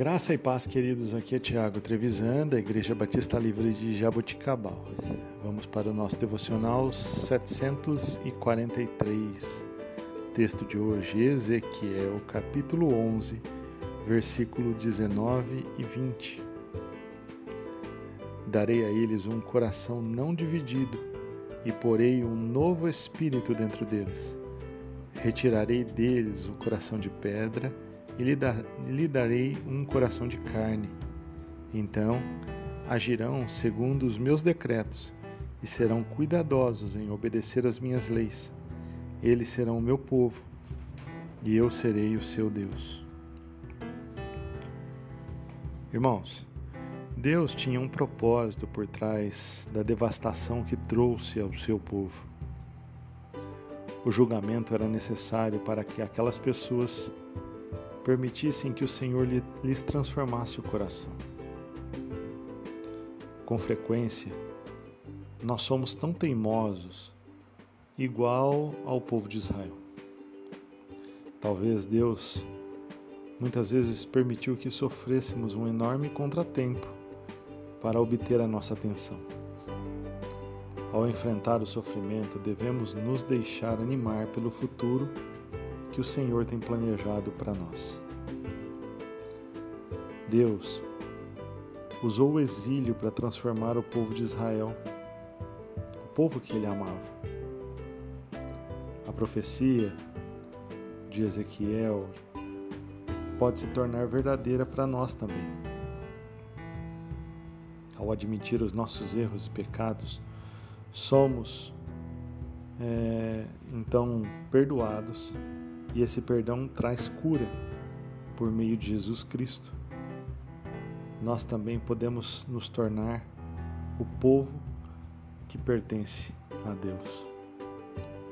Graça e paz, queridos. Aqui é Tiago Trevisan, da Igreja Batista Livre de Jaboticabal. Vamos para o nosso devocional 743. Texto de hoje, Ezequiel, capítulo 11, versículo 19 e 20. Darei a eles um coração não dividido e porei um novo espírito dentro deles. Retirarei deles o coração de pedra e lhe, dar, lhe darei um coração de carne. Então agirão segundo os meus decretos e serão cuidadosos em obedecer às minhas leis. Eles serão o meu povo e eu serei o seu Deus. Irmãos, Deus tinha um propósito por trás da devastação que trouxe ao seu povo. O julgamento era necessário para que aquelas pessoas permitissem que o Senhor lhes transformasse o coração. Com frequência, nós somos tão teimosos, igual ao povo de Israel. Talvez Deus muitas vezes permitiu que sofrêssemos um enorme contratempo para obter a nossa atenção. Ao enfrentar o sofrimento, devemos nos deixar animar pelo futuro que o Senhor tem planejado para nós. Deus usou o exílio para transformar o povo de Israel, o povo que ele amava. A profecia de Ezequiel pode se tornar verdadeira para nós também. Ao admitir os nossos erros e pecados, somos é, então perdoados e esse perdão traz cura por meio de Jesus Cristo. Nós também podemos nos tornar o povo que pertence a Deus.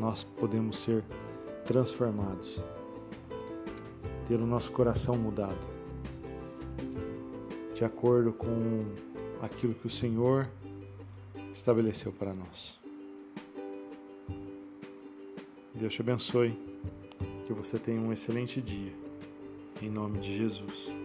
Nós podemos ser transformados, ter o nosso coração mudado, de acordo com aquilo que o Senhor estabeleceu para nós. Deus te abençoe. Que você tenha um excelente dia. Em nome de Jesus.